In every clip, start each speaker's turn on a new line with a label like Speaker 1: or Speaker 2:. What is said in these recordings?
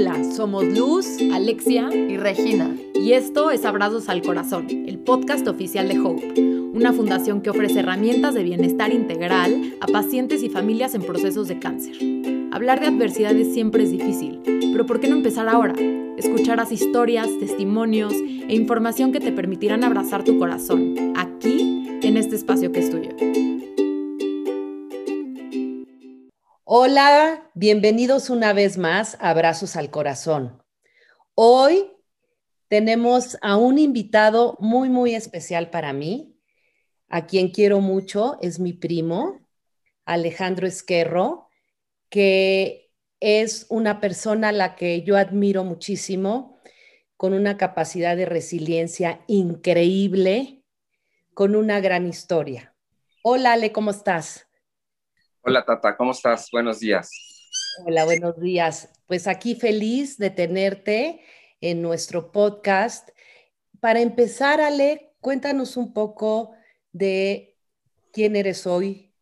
Speaker 1: Hola, somos Luz, Alexia
Speaker 2: y Regina.
Speaker 1: Y esto es Abrazos al Corazón, el podcast oficial de Hope, una fundación que ofrece herramientas de bienestar integral a pacientes y familias en procesos de cáncer. Hablar de adversidades siempre es difícil, pero ¿por qué no empezar ahora? Escucharás historias, testimonios e información que te permitirán abrazar tu corazón, aquí, en este espacio que es tuyo.
Speaker 3: Hola, bienvenidos una vez más a Abrazos al Corazón. Hoy tenemos a un invitado muy, muy especial para mí, a quien quiero mucho, es mi primo, Alejandro Esquerro, que es una persona a la que yo admiro muchísimo, con una capacidad de resiliencia increíble, con una gran historia. Hola, Ale, ¿cómo estás?
Speaker 4: Hola Tata, ¿cómo estás? Buenos días.
Speaker 3: Hola, buenos días. Pues aquí feliz de tenerte en nuestro podcast. Para empezar, Ale, cuéntanos un poco de quién eres hoy,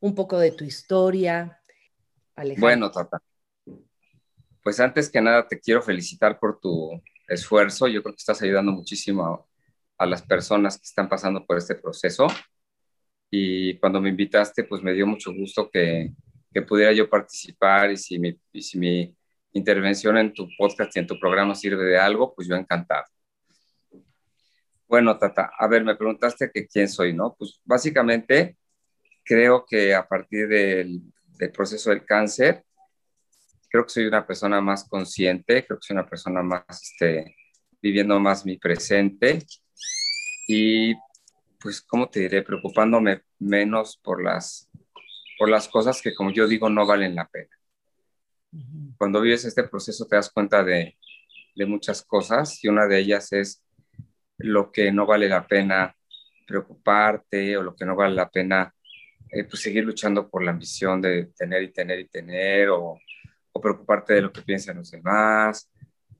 Speaker 3: un poco de tu historia.
Speaker 4: Alejandro. Bueno, Tata. Pues antes que nada te quiero felicitar por tu esfuerzo. Yo creo que estás ayudando muchísimo a, a las personas que están pasando por este proceso y cuando me invitaste, pues me dio mucho gusto que, que pudiera yo participar y si, mi, y si mi intervención en tu podcast y en tu programa sirve de algo, pues yo encantado. Bueno, Tata, a ver, me preguntaste que quién soy, ¿no? Pues básicamente creo que a partir del, del proceso del cáncer, creo que soy una persona más consciente, creo que soy una persona más, este, viviendo más mi presente y pues, ¿cómo te diré? Preocupándome menos por las, por las cosas que, como yo digo, no valen la pena. Cuando vives este proceso te das cuenta de, de muchas cosas y una de ellas es lo que no vale la pena preocuparte o lo que no vale la pena eh, pues seguir luchando por la ambición de tener y tener y tener o, o, preocuparte de lo que piensan los demás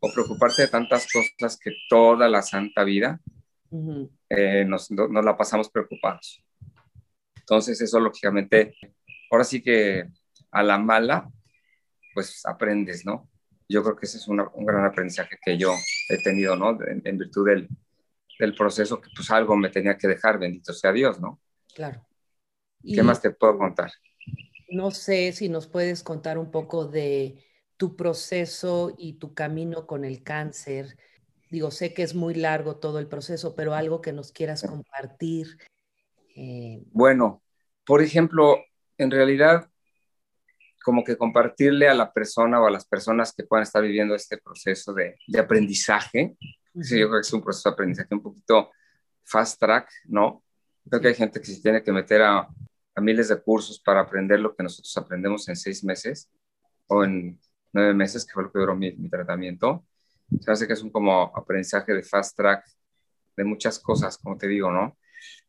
Speaker 4: o preocuparte de tantas cosas que toda la santa vida eh, nos, nos, la pasamos preocupados. Entonces eso lógicamente, ahora sí que a la mala, pues aprendes, ¿no? Yo creo que ese es un gran aprendizaje que yo he tenido, ¿no? En, virtud del, del, proceso, que pues algo me tenía que dejar, bendito sea Dios, ¿no?
Speaker 3: Claro.
Speaker 4: ¿Qué más te puedo contar?
Speaker 3: No sé si nos puedes contar un poco de tu proceso y tu camino con el cáncer, Digo, sé que es muy largo todo el proceso, pero algo que nos quieras compartir.
Speaker 4: Eh, bueno, por ejemplo, en realidad, como que compartirle a la persona o a las personas que puedan estar viviendo este proceso de, de aprendizaje, sí, yo creo que es un proceso de aprendizaje un poquito fast track, ¿no? Creo que hay gente que se tiene que meter a, a miles de cursos para aprender lo que nosotros aprendemos en seis meses o en nueve meses, que fue lo que duró mi, mi tratamiento se hace que es un como aprendizaje de fast track de muchas cosas, como te digo, ¿no?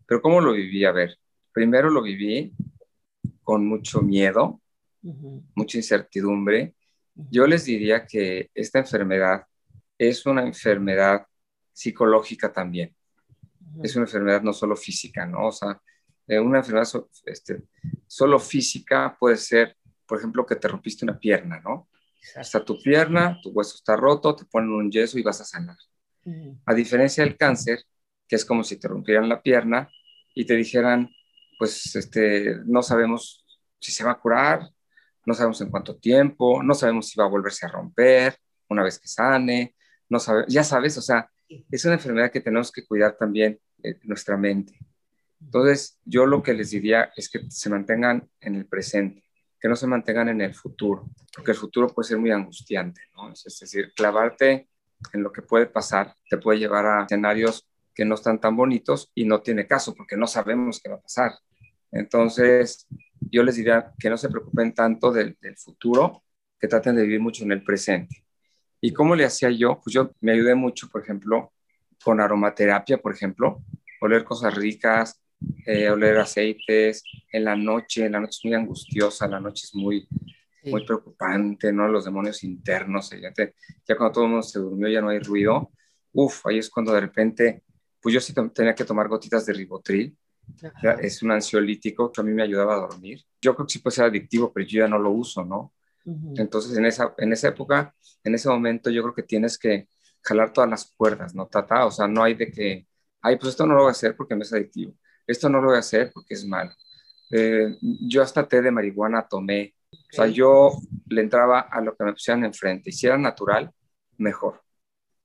Speaker 4: Pero ¿cómo lo viví? A ver, primero lo viví con mucho miedo, mucha incertidumbre. Yo les diría que esta enfermedad es una enfermedad psicológica también. Es una enfermedad no solo física, ¿no? O sea, eh, una enfermedad este, solo física puede ser, por ejemplo, que te rompiste una pierna, ¿no? Está tu pierna, tu hueso está roto, te ponen un yeso y vas a sanar. A diferencia del cáncer, que es como si te rompieran la pierna y te dijeran, pues este, no sabemos si se va a curar, no sabemos en cuánto tiempo, no sabemos si va a volverse a romper una vez que sane, no sabe, ya sabes, o sea, es una enfermedad que tenemos que cuidar también en nuestra mente. Entonces, yo lo que les diría es que se mantengan en el presente que no se mantengan en el futuro, porque el futuro puede ser muy angustiante, ¿no? Es decir, clavarte en lo que puede pasar te puede llevar a escenarios que no están tan bonitos y no tiene caso, porque no sabemos qué va a pasar. Entonces, yo les diría que no se preocupen tanto del, futuro, que traten de vivir mucho en el presente. ¿Y cómo le hacía yo? Pues yo me ayudé mucho, por ejemplo, con aromaterapia, por ejemplo, oler cosas ricas, eh, oler aceites, en la noche, la noche es muy angustiosa, la noche es muy, muy preocupante, ¿no? Los demonios internos, ya, ya, cuando todo el mundo se durmió ya no hay ruido, uf, ahí es cuando de repente, pues yo sí tenía que tomar gotitas de ribotril, es un ansiolítico que a mí me ayudaba a dormir. Yo creo que sí puede ser adictivo, pero yo ya no lo uso, ¿no? Entonces, en esa, en esa época, en ese momento, yo creo que tienes que jalar todas las cuerdas, ¿no? Tata, o sea, no hay de que, ay, pues esto no lo voy a hacer porque me es adictivo, esto no lo voy a hacer porque es malo. Eh, yo hasta té de marihuana tomé, o sea, yo le entraba a lo que me pusieran enfrente, y si era natural, mejor.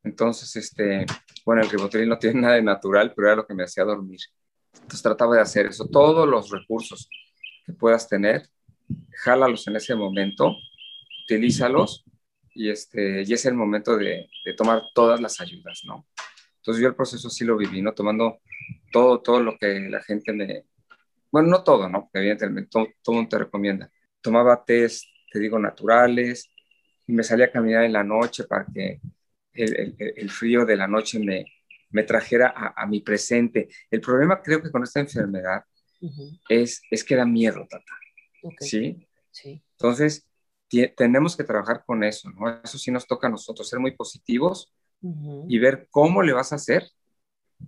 Speaker 4: Entonces, este, bueno, el ribotril no tiene nada de natural, pero era lo que me hacía dormir. Entonces trataba de hacer eso. Todos los recursos que puedas tener, jálalos en ese momento, utilízalos y, este, y es el momento de, tomar todas las ayudas, ¿no? Entonces yo el proceso sí lo viví, ¿no? Tomando todo, todo lo que la gente me... Bueno, no todo, ¿no? Porque evidentemente todo, todo mundo te recomienda. Tomaba test, te digo, naturales, y me salía a caminar en la noche para que el, el, frío de la noche me, me trajera a, mi presente. El problema creo que con esta enfermedad es, es que da miedo, Tata. ¿Sí? ¿Sí? Entonces, tenemos que trabajar con eso, ¿no? Eso sí nos toca a nosotros, ser muy positivos y ver cómo le vas a hacer,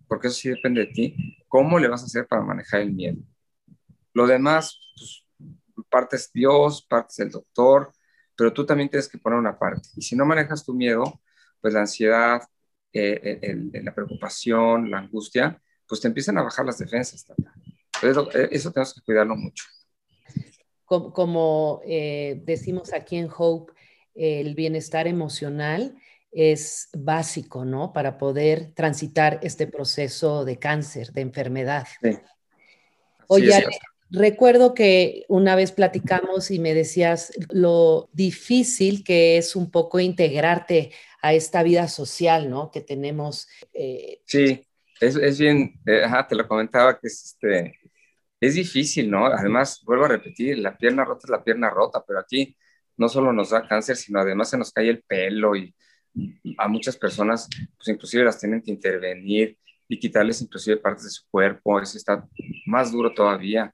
Speaker 4: porque eso sí depende de ti, cómo le vas a hacer para manejar el miedo. Lo demás, pues, parte es Dios, parte es el doctor, pero tú también tienes que poner una parte. Y si no manejas tu miedo, pues la ansiedad, eh, la preocupación, la angustia, pues te empiezan a bajar las defensas. Eso, eh, eso tenemos que cuidarlo mucho.
Speaker 3: Como, eh, decimos aquí en Hope, el bienestar emocional es básico, ¿no? Para poder transitar este proceso de cáncer, de enfermedad. Sí. Oye, recuerdo que una vez platicamos y me decías lo difícil que es un poco integrarte a esta vida social, ¿no? Que tenemos.
Speaker 4: Eh, sí, es, es bien, eh, ajá, te lo comentaba que es, este, es difícil, ¿no? Además, vuelvo a repetir, la pierna rota es la pierna rota, pero aquí no solo nos da cáncer, sino además se nos cae el pelo y a muchas personas, pues inclusive las tienen que intervenir y quitarles inclusive partes de su cuerpo, eso está más duro todavía.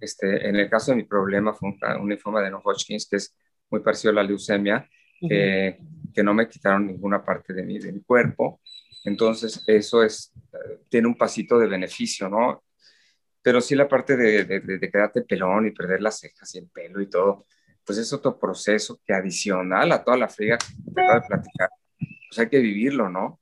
Speaker 4: Este, en el caso de mi problema fue un, un linfoma de no Hodgkins, que es muy parecido a la leucemia, que no me quitaron ninguna parte de mi, de mi cuerpo. Entonces, eso es, eh, tiene un pasito de beneficio, ¿no? Pero sí la parte de, de, quedarte pelón y perder las cejas y el pelo y todo, pues es otro proceso que adicional a toda la friga que te acabo de platicar, pues hay que vivirlo, ¿no?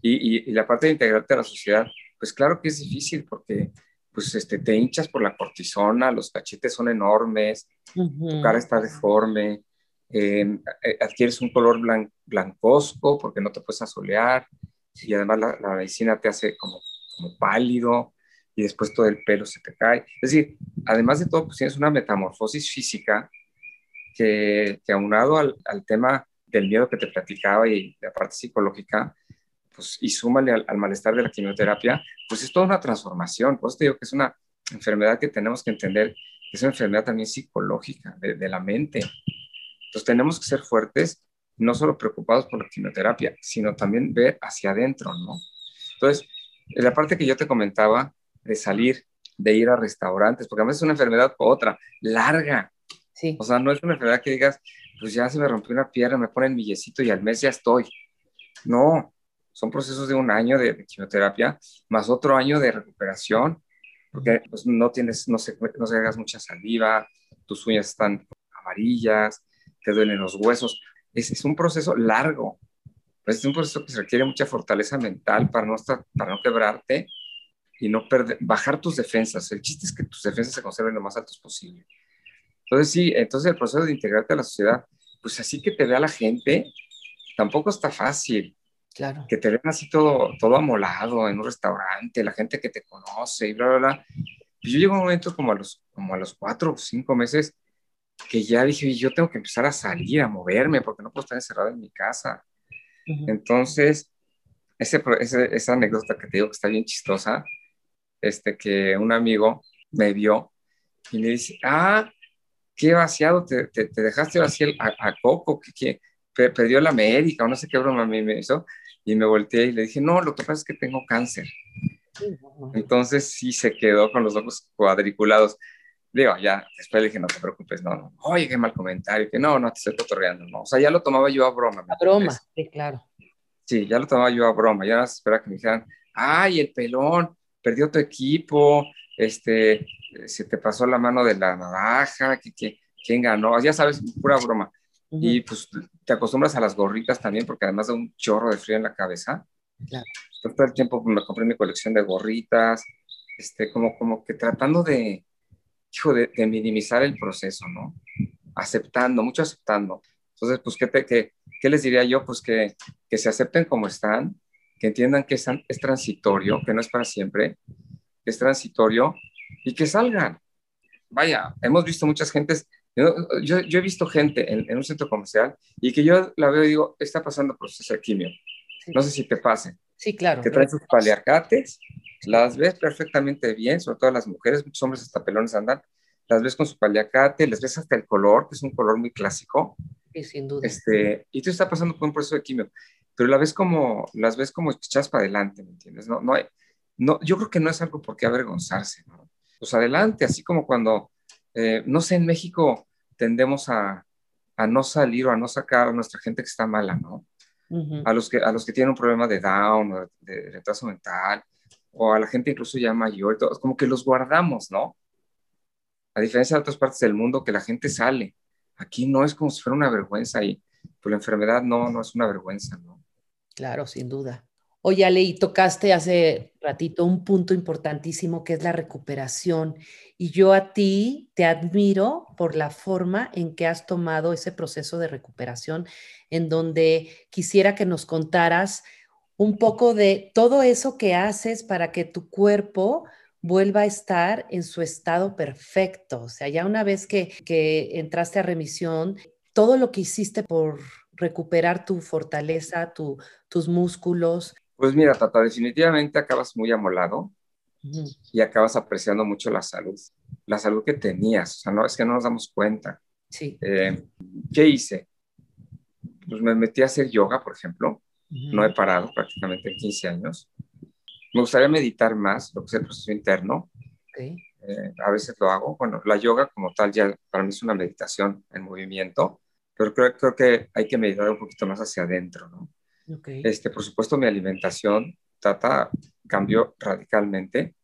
Speaker 4: Y, y, la parte de integrarte a la sociedad, pues claro que es difícil porque pues este, te hinchas por la cortisona, los cachetes son enormes, tu cara está deforme, eh, adquieres un color blancosco porque no te puedes asolear y además la, medicina te hace como, como, pálido y después todo el pelo se te cae. Es decir, además de todo, pues tienes una metamorfosis física que, que aunado al, al, tema del miedo que te platicaba y la parte psicológica, pues y súmale al, al, malestar de la quimioterapia, pues es toda una transformación. Por eso te digo que es una enfermedad que tenemos que entender, que es una enfermedad también psicológica, de, de la mente. Entonces tenemos que ser fuertes, no solo preocupados por la quimioterapia, sino también ver hacia adentro, ¿no? Entonces, la parte que yo te comentaba de salir, de ir a restaurantes, porque a veces es una enfermedad otra, larga. Sí. O sea, no es una enfermedad que digas, pues ya se me rompió una pierna, me ponen mi yesito y al mes ya estoy. No, son procesos de un año de, quimioterapia, más otro año de recuperación, porque pues, no tienes, no se, no se hagas mucha saliva, tus uñas están amarillas, te duelen los huesos. Es, es un proceso largo. Pues es un proceso que se requiere mucha fortaleza mental para no, estar, para no quebrarte y no perder, bajar tus defensas. El chiste es que tus defensas se conserven lo más altos posible. Entonces, sí, entonces el proceso de integrarte a la sociedad, pues así que te vea la gente, tampoco está fácil. Claro. Que te vean así todo, todo amolado en un restaurante, la gente que te conoce y bla, bla, bla. Pues yo llego a un momento como a los, como a los cuatro o cinco meses que ya dije, yo tengo que empezar a salir, a moverme, porque no puedo estar encerrado en mi casa. Entonces, ese, esa anécdota que te digo que está bien chistosa, este, que un amigo me vio y me dice, ah, qué vaciado, te, te, dejaste vaciar a, a, Coco, que, que perdió la médica o no sé qué broma me, me hizo. Y me volteé y le dije, no, lo que pasa es que tengo cáncer. Entonces sí se quedó con los ojos cuadriculados digo, ya, después le dije, no te preocupes, no, no, oye, qué mal comentario, que no, no, te estoy cotorreando, no, o sea, ya lo tomaba yo a broma.
Speaker 3: A broma, sí, claro.
Speaker 4: Sí, ya lo tomaba yo a broma, ya espera que me dijeran, ay, el pelón, perdió tu equipo, este, se te pasó la mano de la navaja, que, que, quién ganó, ya sabes, pura broma. Y pues te acostumbras a las gorritas también, porque además de un chorro de frío en la cabeza. Claro. todo el tiempo me compré mi colección de gorritas, este, como, como que tratando de, hijo, de, minimizar el proceso, ¿no? Aceptando, mucho aceptando. Entonces, pues, ¿qué, te, qué, qué les diría yo? Pues que, que se acepten como están, que entiendan que es, es transitorio, que no es para siempre, es transitorio y que salgan. Vaya, hemos visto muchas gentes, yo, yo, he visto gente en, en, un centro comercial y que yo la veo y digo, está pasando proceso de quimio. No sé si te pase.
Speaker 3: Sí, claro.
Speaker 4: Que traen sus paliacates, las ves perfectamente bien, sobre todo las mujeres, muchos hombres hasta pelones andan, las ves con su paliacate, les ves hasta el color, que es un color muy clásico.
Speaker 3: Sí, sin duda.
Speaker 4: Este, y tú estás pasando por un proceso de quimio, pero la ves como, las ves como echadas para adelante, ¿me entiendes? No, no hay, no, yo creo que no es algo por qué avergonzarse, ¿no? Pues adelante, así como cuando, eh, no sé, en México tendemos a, a no salir o a no sacar a nuestra gente que está mala, ¿no? a, los que, a los que tienen un problema de Down o de, retraso mental, o a la gente incluso ya mayor, todo, como que los guardamos, ¿no? A diferencia de otras partes del mundo, que la gente sale. Aquí no es como si fuera una vergüenza y pues la enfermedad no, no es una vergüenza, ¿no?
Speaker 3: Claro, sin duda. Oye, Ale, y tocaste hace ratito un punto importantísimo que es la recuperación. Y yo a ti te admiro por la forma en que has tomado ese proceso de recuperación, en donde quisiera que nos contaras un poco de todo eso que haces para que tu cuerpo vuelva a estar en su estado perfecto. O sea, ya una vez que, que entraste a remisión, todo lo que hiciste por recuperar tu fortaleza, tu, tus músculos,
Speaker 4: pues mira, Tata, definitivamente acabas muy amolado y acabas apreciando mucho la salud, la salud que tenías. O sea, no es que no nos damos cuenta.
Speaker 3: Sí.
Speaker 4: Eh, ¿Qué hice? Pues me metí a hacer yoga, por ejemplo. No he parado prácticamente en 15 años. Me gustaría meditar más, lo que es el proceso interno. Eh, a veces lo hago. Bueno, la yoga como tal ya para mí es una meditación en movimiento, pero creo, creo que hay que meditar un poquito más hacia adentro, ¿no? Este, por supuesto, mi alimentación, Tata, cambió radicalmente.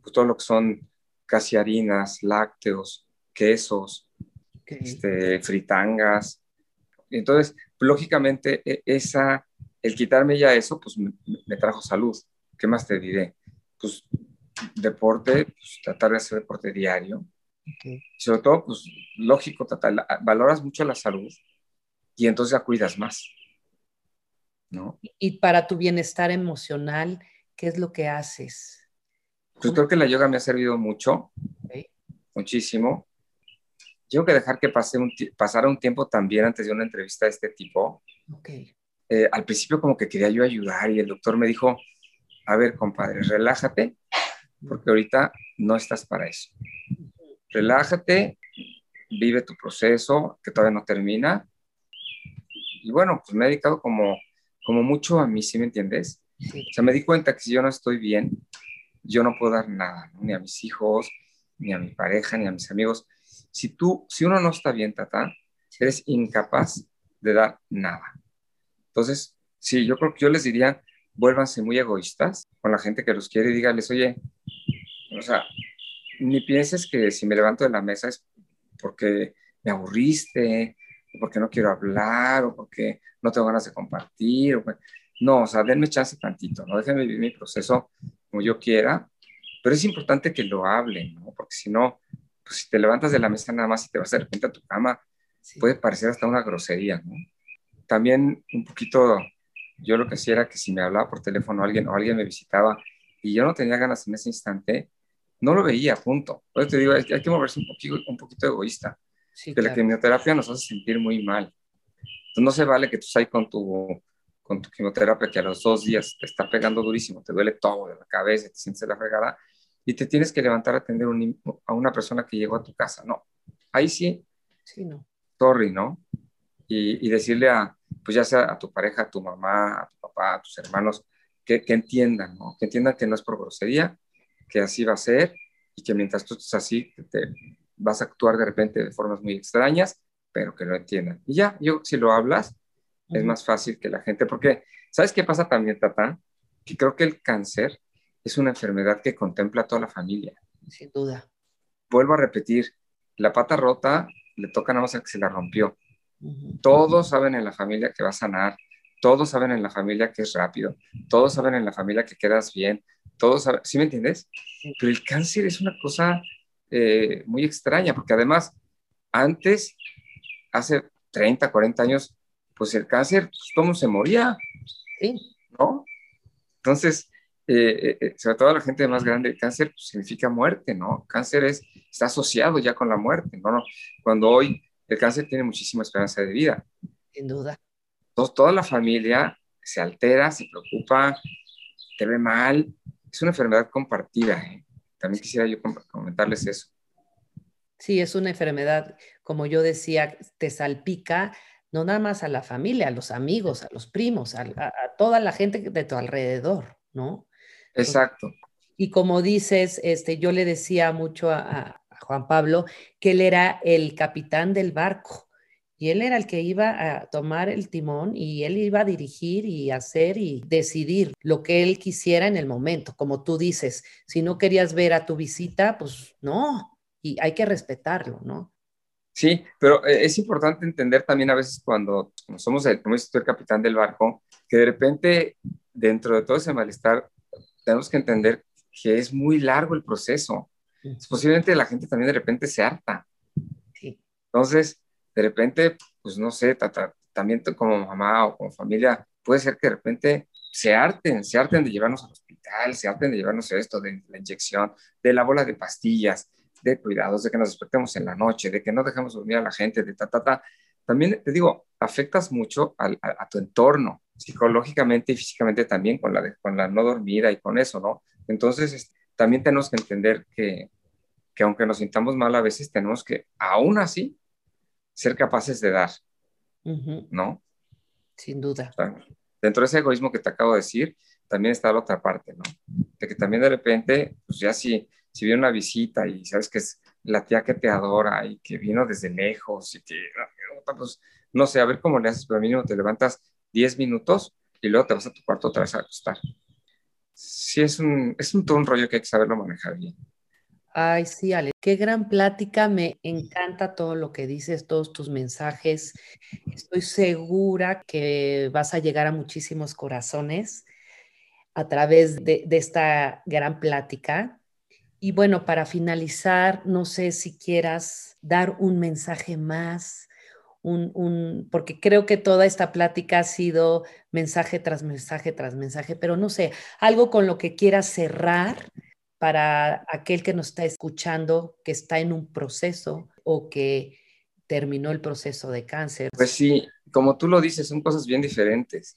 Speaker 4: Pues todo lo que son casi harinas, lácteos, quesos, este, fritangas. Entonces, lógicamente, e, esa, el quitarme ya eso, pues me, trajo salud. ¿Qué más te diré? Pues deporte, pues, tratar de hacer deporte diario. Sobre todo, pues lógico, tata, valoras mucho la salud y entonces ya cuidas más.
Speaker 3: Y para tu bienestar emocional, ¿qué es lo que haces?
Speaker 4: Pues creo que la yoga me ha servido mucho, muchísimo. Tengo que dejar que pase un pasara un tiempo también antes de una entrevista de este tipo. Eh, al principio como que quería yo ayudar y el doctor me dijo, a ver, compadre, relájate, porque ahorita no estás para eso. Relájate, vive tu proceso, que todavía no termina. Y bueno, pues me he dedicado como como mucho a mí, ¿sí me entiendes? O sea, me di cuenta que si yo no estoy bien, yo no puedo dar nada, ni a mis hijos, ni a mi pareja, ni a mis amigos. Si tú, si uno no está bien, tata, eres incapaz de dar nada. Entonces, sí, yo creo que yo les diría, vuélvanse muy egoístas con la gente que los quiere y dígales, oye, o sea, ni pienses que si me levanto de la mesa es porque me aburriste, o porque no quiero hablar, o porque no tengo ganas de compartir. no, o sea, denme chance tantito, ¿no? Déjenme vivir mi proceso como yo quiera, pero es importante que lo hablen, ¿no? Porque si no, pues si te levantas de la mesa nada más y te vas de repente a tu cama, puede parecer hasta una grosería, ¿no? También un poquito, yo lo que hacía era que si me hablaba por teléfono alguien o alguien me visitaba y yo no tenía ganas en ese instante, no lo veía, punto. Entonces te digo, hay que moverse un poquito, un poquito egoísta que la quimioterapia nos hace sentir muy mal. Entonces no se vale que tú salgas con tu, con tu quimioterapia que a los dos días te está pegando durísimo, te duele todo de la cabeza, te sientes la fregada y te tienes que levantar a atender a una persona que llegó a tu casa. No, ahí sí.
Speaker 3: Sí, no.
Speaker 4: Sorry, ¿no? Y, y, decirle a, pues ya sea a tu pareja, a tu mamá, a tu papá, a tus hermanos, que, que entiendan, ¿no? Que entiendan que no es por grosería, que así va a ser y que mientras tú estés así, te, vas a actuar de repente de formas muy extrañas, pero que lo entiendan. Y ya, yo si lo hablas, es más fácil que la gente, porque ¿sabes qué pasa también, Tata? Que creo que el cáncer es una enfermedad que contempla a toda la familia.
Speaker 3: Sin duda.
Speaker 4: Vuelvo a repetir, la pata rota le toca nada más a que se la rompió. Todos saben en la familia que va a sanar, todos saben en la familia que es rápido, todos saben en la familia que quedas bien, todos saben, ¿sí me entiendes? Pero el cáncer es una cosa eh, muy extraña, porque además, antes, hace 30, 40 años, pues el cáncer, pues, ¿cómo se moría? Sí. ¿No? Entonces, eh, eh, sobre todo la gente más grande, el cáncer pues, significa muerte, ¿no? Cáncer es, está asociado ya con la muerte, ¿no? Cuando hoy el cáncer tiene muchísima esperanza de vida.
Speaker 3: Sin duda.
Speaker 4: Entonces, toda la familia se altera, se preocupa, te ve mal. Es una enfermedad compartida. ¿eh? También quisiera yo comentarles eso.
Speaker 3: Sí, es una enfermedad, como yo decía, te salpica no nada más a la familia, a los amigos, a los primos, a, toda la gente de tu alrededor, ¿no?
Speaker 4: Exacto.
Speaker 3: Y como dices, este, yo le decía mucho a, Juan Pablo que él era el capitán del barco y él era el que iba a tomar el timón y él iba a dirigir y hacer y decidir lo que él quisiera en el momento. Como tú dices, si no querías ver a tu visita, pues no, y hay que respetarlo, ¿no?
Speaker 4: Sí, pero eh, es importante entender también a veces cuando somos el, como el capitán del barco, que de repente dentro de todo ese malestar tenemos que entender que es muy largo el proceso. Posiblemente la gente también de repente se harta. Sí. Entonces, de repente, pues no sé, también como mamá o como familia, puede ser que de repente se harten, se harten de llevarnos al hospital, se harten de llevarnos esto, de la inyección, de la bola de pastillas, de cuidados, de que nos despertemos en la noche, de que no dejemos dormir a la gente, de ta, ta, ta. También te digo, afectas mucho a, tu entorno, psicológicamente y físicamente también con la, con la no dormida y con eso, ¿no? Entonces, también tenemos que entender que, que aunque nos sintamos mal a veces, tenemos que, aún así, ser capaces de dar, ¿no?
Speaker 3: Sin duda.
Speaker 4: dentro de ese egoísmo que te acabo de decir, también está la otra parte, ¿no? De que también de repente, pues ya si si viene una visita y sabes que es la tía que te adora y que vino desde lejos y que, pues, no sé, a ver cómo le haces, pero mínimo te levantas 10 minutos y luego te vas a tu cuarto otra vez a acostar. Sí, es un, es un todo un rollo que hay que saberlo manejar bien.
Speaker 3: Ay, sí, Ale, qué gran plática, me encanta todo lo que dices, todos tus mensajes. Estoy segura que vas a llegar a muchísimos corazones a través de, de esta gran plática. Y bueno, para finalizar, no sé si quieras dar un mensaje más, un, porque creo que toda esta plática ha sido mensaje tras mensaje tras mensaje, pero no sé, algo con lo que quieras cerrar para aquel que nos está escuchando, que está en un proceso o que terminó el proceso de cáncer.
Speaker 4: Pues sí, como tú lo dices, son cosas bien diferentes.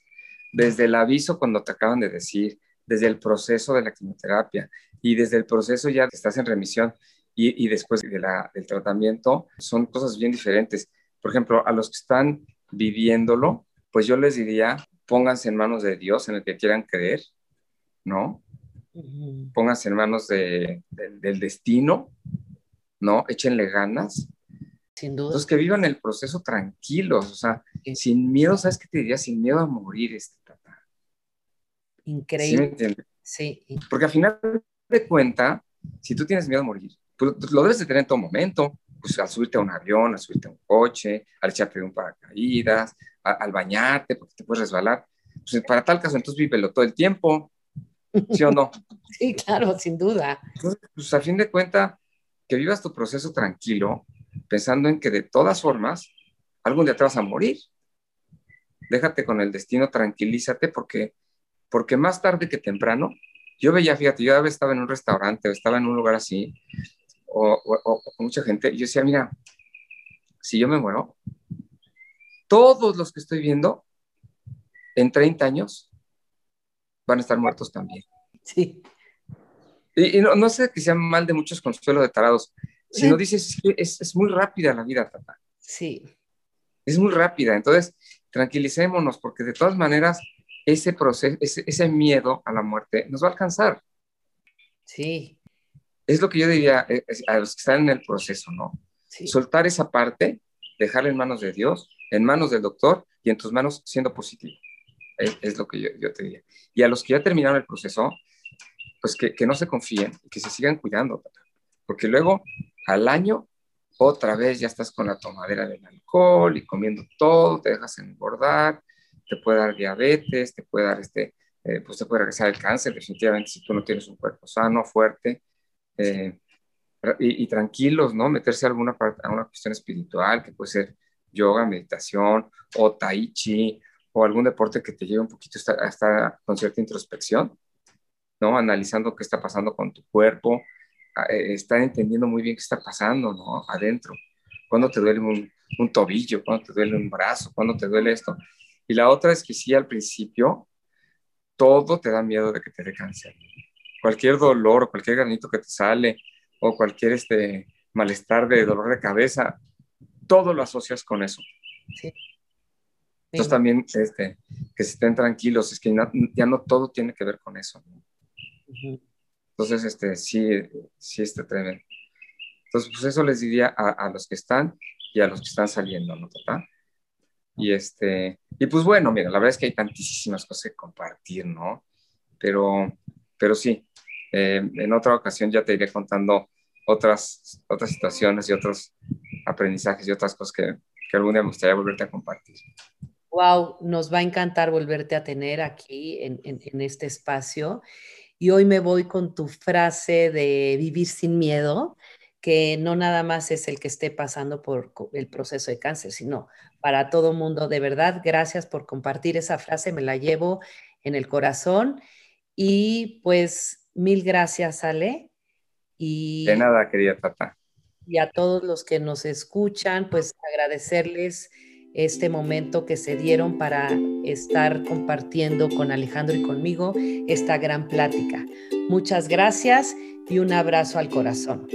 Speaker 4: Desde el aviso cuando te acaban de decir, desde el proceso de la quimioterapia y desde el proceso ya que estás en remisión y, después de la, del tratamiento, son cosas bien diferentes. Por ejemplo, a los que están viviéndolo, pues yo les diría, pónganse en manos de Dios en el que quieran creer, ¿no? Pónganse en manos de, del destino, ¿no? Échenle ganas.
Speaker 3: Sin duda.
Speaker 4: Entonces, que vivan el proceso tranquilos, o sea, sin miedo, ¿sabes qué te diría? Sin miedo a morir, este,
Speaker 3: Increíble.
Speaker 4: Sí, Porque al final de cuenta, si tú tienes miedo a morir, pues lo debes de tener en todo momento, pues al subirte a un avión, al subirte a un coche, al echarte de un paracaídas, al bañarte, porque te puedes resbalar. Pues para tal caso, entonces vívelo todo el tiempo, ¿sí o no?
Speaker 3: Sí, claro, sin duda.
Speaker 4: Entonces, pues a fin de cuenta, que vivas tu proceso tranquilo, pensando en que de todas formas, algún día te vas a morir. Déjate con el destino, tranquilízate, porque porque más tarde que temprano, yo veía, fíjate, yo a veces estaba en un restaurante o estaba en un lugar así, o, con mucha gente, y yo decía, mira, si yo me muero, todos los que estoy viendo en 30 años van a estar muertos también.
Speaker 3: Sí.
Speaker 4: Y, no, no, sé que sea mal de muchos consuelos de tarados, sino dices, es, es muy rápida la vida, tata.
Speaker 3: Sí.
Speaker 4: Es muy rápida, entonces tranquilicémonos, porque de todas maneras ese proceso, ese, miedo a la muerte nos va a alcanzar.
Speaker 3: Sí.
Speaker 4: Es lo que yo diría eh, a los que están en el proceso, ¿no? Soltar esa parte, dejarla en manos de Dios, en manos del doctor y en tus manos siendo positivo. Es, lo que yo, te diría. Y a los que ya terminaron el proceso, pues que, no se confíen y que se sigan cuidando, porque luego al año otra vez ya estás con la tomadera del alcohol y comiendo todo, te dejas engordar, te puede dar diabetes, te puede dar este, eh, pues te puede regresar el cáncer, definitivamente si tú no tienes un cuerpo sano, fuerte, eh, y, tranquilos, ¿no? Meterse a alguna, a una cuestión espiritual, que puede ser yoga, meditación, o tai chi, o algún deporte que te lleve un poquito a estar con cierta introspección, ¿no? Analizando qué está pasando con tu cuerpo, eh, estar entendiendo muy bien qué está pasando, ¿no? Adentro. Cuando te duele un, un tobillo, cuando te duele un brazo, cuando te duele esto. Y la otra es que sí, al principio, todo te da miedo de que te dé cáncer. Cualquier dolor, cualquier granito que te sale, o cualquier este, malestar de dolor de cabeza, todo lo asocias con eso. Sí. Entonces también este, que se estén tranquilos, es que ya no todo tiene que ver con eso. Entonces, este, sí, sí está tremendo. Entonces, pues eso les diría a, a, los que están y a los que están saliendo, ¿no? Y este, y pues bueno, mira, la verdad es que hay tantísimas cosas que compartir, ¿no? Pero, pero sí, eh, en otra ocasión ya te iré contando otras, otras situaciones y otros aprendizajes y otras cosas que, que algún día me gustaría volverte a compartir.
Speaker 3: Wow, nos va a encantar volverte a tener aquí en, en, en este espacio. Y hoy me voy con tu frase de vivir sin miedo, que no nada más es el que esté pasando por el proceso de cáncer, sino para todo mundo. De verdad, gracias por compartir esa frase, me la llevo en el corazón. Y pues Mil gracias, Ale.
Speaker 4: Y, de nada, querida Tata.
Speaker 3: Y a todos los que nos escuchan, pues agradecerles este momento que se dieron para estar compartiendo con Alejandro y conmigo esta gran plática. Muchas gracias y un abrazo al corazón.